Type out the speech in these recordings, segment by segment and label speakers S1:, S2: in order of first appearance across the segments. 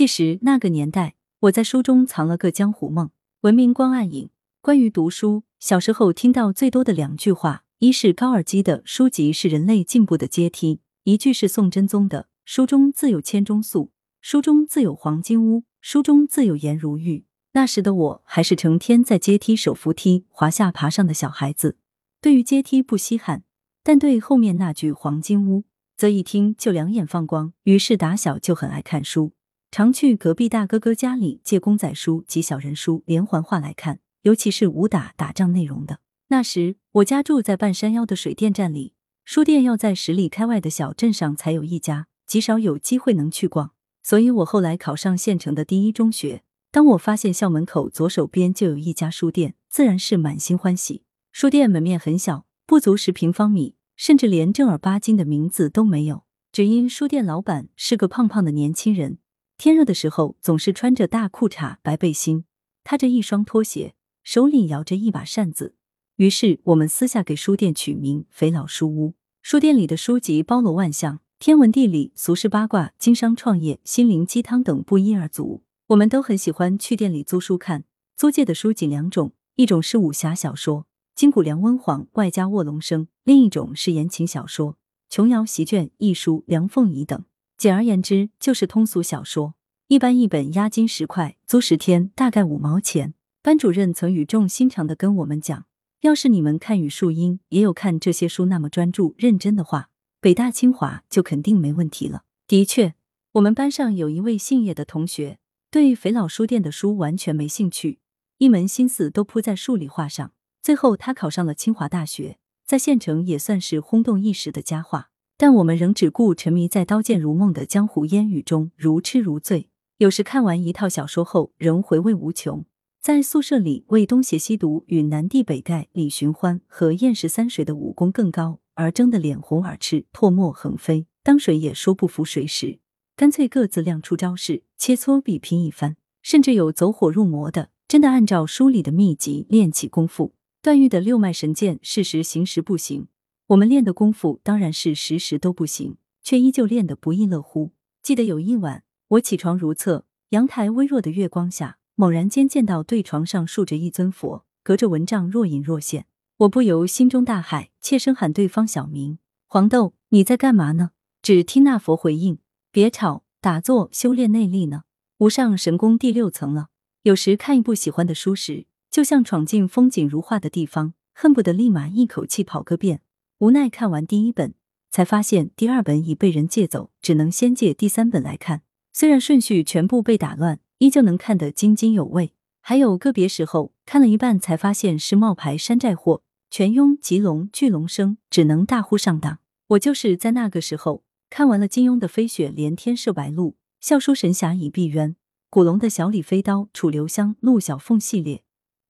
S1: 即使那个年代，我在书中藏了个江湖梦，文明光暗影。关于读书，小时候听到最多的两句话，一是高尔基的“书籍是人类进步的阶梯”，一句是宋真宗的“书中自有千钟粟，书中自有黄金屋，书中自有颜如玉”。那时的我还是成天在阶梯手扶梯滑下爬上的小孩子，对于阶梯不稀罕，但对后面那句“黄金屋”则一听就两眼放光。于是打小就很爱看书。常去隔壁大哥哥家里借公仔书及小人书连环画来看，尤其是武打、打仗内容的。那时我家住在半山腰的水电站里，书店要在十里开外的小镇上才有一家，极少有机会能去逛。所以我后来考上县城的第一中学，当我发现校门口左手边就有一家书店，自然是满心欢喜。书店门面很小，不足十平方米，甚至连正儿八经的名字都没有，只因书店老板是个胖胖的年轻人。天热的时候，总是穿着大裤衩、白背心，踏着一双拖鞋，手里摇着一把扇子。于是我们私下给书店取名“肥佬书屋”。书店里的书籍包罗万象，天文地理、俗世八卦、经商创业、心灵鸡汤等不一而足。我们都很喜欢去店里租书看。租借的书仅两种，一种是武侠小说，金谷梁温晃外加卧龙生；另一种是言情小说，琼瑶习卷、亦舒、梁凤仪等。简而言之，就是通俗小说。一般一本押金十块，租十天，大概五毛钱。班主任曾语重心长的跟我们讲：“要是你们看语数英也有看这些书那么专注认真的话，北大清华就肯定没问题了。”的确，我们班上有一位姓叶的同学，对肥老书店的书完全没兴趣，一门心思都扑在数理化上。最后，他考上了清华大学，在县城也算是轰动一时的佳话。但我们仍只顾沉迷在刀剑如梦的江湖烟雨中，如痴如醉。有时看完一套小说后，仍回味无穷。在宿舍里为东邪西毒与南帝北丐李寻欢和燕十三水的武功更高而争得脸红耳赤、唾沫横飞，当谁也说不服谁时，干脆各自亮出招式，切磋比拼一番。甚至有走火入魔的，真的按照书里的秘籍练起功夫。段誉的六脉神剑，事实行时不行。我们练的功夫当然是时时都不行，却依旧练得不亦乐乎。记得有一晚，我起床如厕，阳台微弱的月光下，猛然间见到对床上竖着一尊佛，隔着蚊帐若隐若现。我不由心中大骇，切声喊对方小名：“黄豆，你在干嘛呢？”只听那佛回应：“别吵，打坐修炼内力呢。无上神功第六层了。”有时看一部喜欢的书时，就像闯进风景如画的地方，恨不得立马一口气跑个遍。无奈看完第一本，才发现第二本已被人借走，只能先借第三本来看。虽然顺序全部被打乱，依旧能看得津津有味。还有个别时候看了一半，才发现是冒牌山寨货，全庸吉龙巨龙生，只能大呼上当。我就是在那个时候看完了金庸的《飞雪连天射白鹿》，笑书神侠倚碧鸳，古龙的小李飞刀、楚留香、陆小凤系列，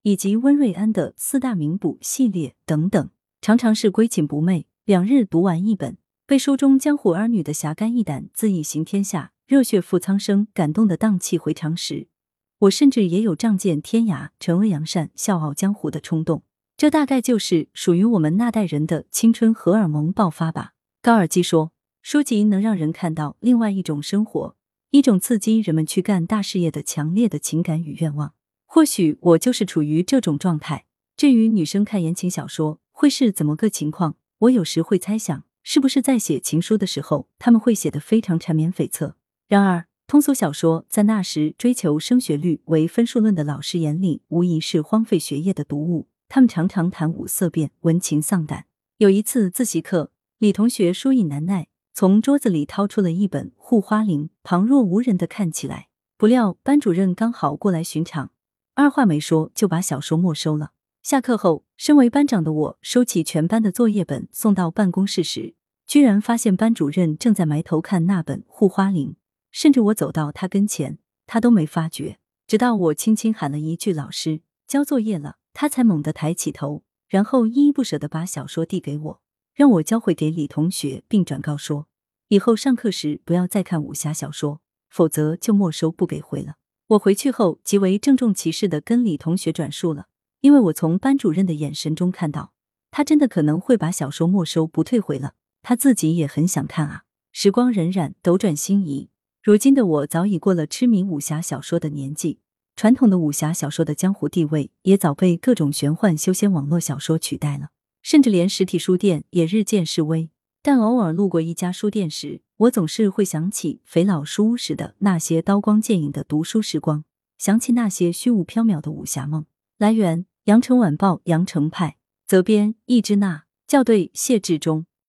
S1: 以及温瑞安的四大名捕系列等等。常常是归寝不寐，两日读完一本，被书中江湖儿女的侠肝义胆、恣意行天下、热血赴苍生感动的荡气回肠时，我甚至也有仗剑天涯、惩恶扬善、笑傲江湖的冲动。这大概就是属于我们那代人的青春荷尔蒙爆发吧。高尔基说，书籍能让人看到另外一种生活，一种刺激人们去干大事业的强烈的情感与愿望。或许我就是处于这种状态。至于女生看言情小说，会是怎么个情况？我有时会猜想，是不是在写情书的时候，他们会写得非常缠绵悱恻。然而，通俗小说在那时追求升学率为分数论的老师眼里，无疑是荒废学业的读物。他们常常谈五色变，文情丧胆。有一次自习课，李同学书意难耐，从桌子里掏出了一本《护花铃》，旁若无人的看起来。不料班主任刚好过来巡场，二话没说就把小说没收了。下课后，身为班长的我收起全班的作业本送到办公室时，居然发现班主任正在埋头看那本《护花林》，甚至我走到他跟前，他都没发觉。直到我轻轻喊了一句“老师，交作业了”，他才猛地抬起头，然后依依不舍的把小说递给我，让我交回给李同学，并转告说，以后上课时不要再看武侠小说，否则就没收不给回了。我回去后极为郑重其事的跟李同学转述了。因为我从班主任的眼神中看到，他真的可能会把小说没收不退回了。他自己也很想看啊。时光荏苒，斗转星移，如今的我早已过了痴迷武侠小说的年纪，传统的武侠小说的江湖地位也早被各种玄幻修仙网络小说取代了，甚至连实体书店也日渐式微。但偶尔路过一家书店时，我总是会想起肥老书屋时的那些刀光剑影的读书时光，想起那些虚无缥缈的武侠梦。来源：羊城晚报羊城派，责编：易之娜，校对：谢志忠。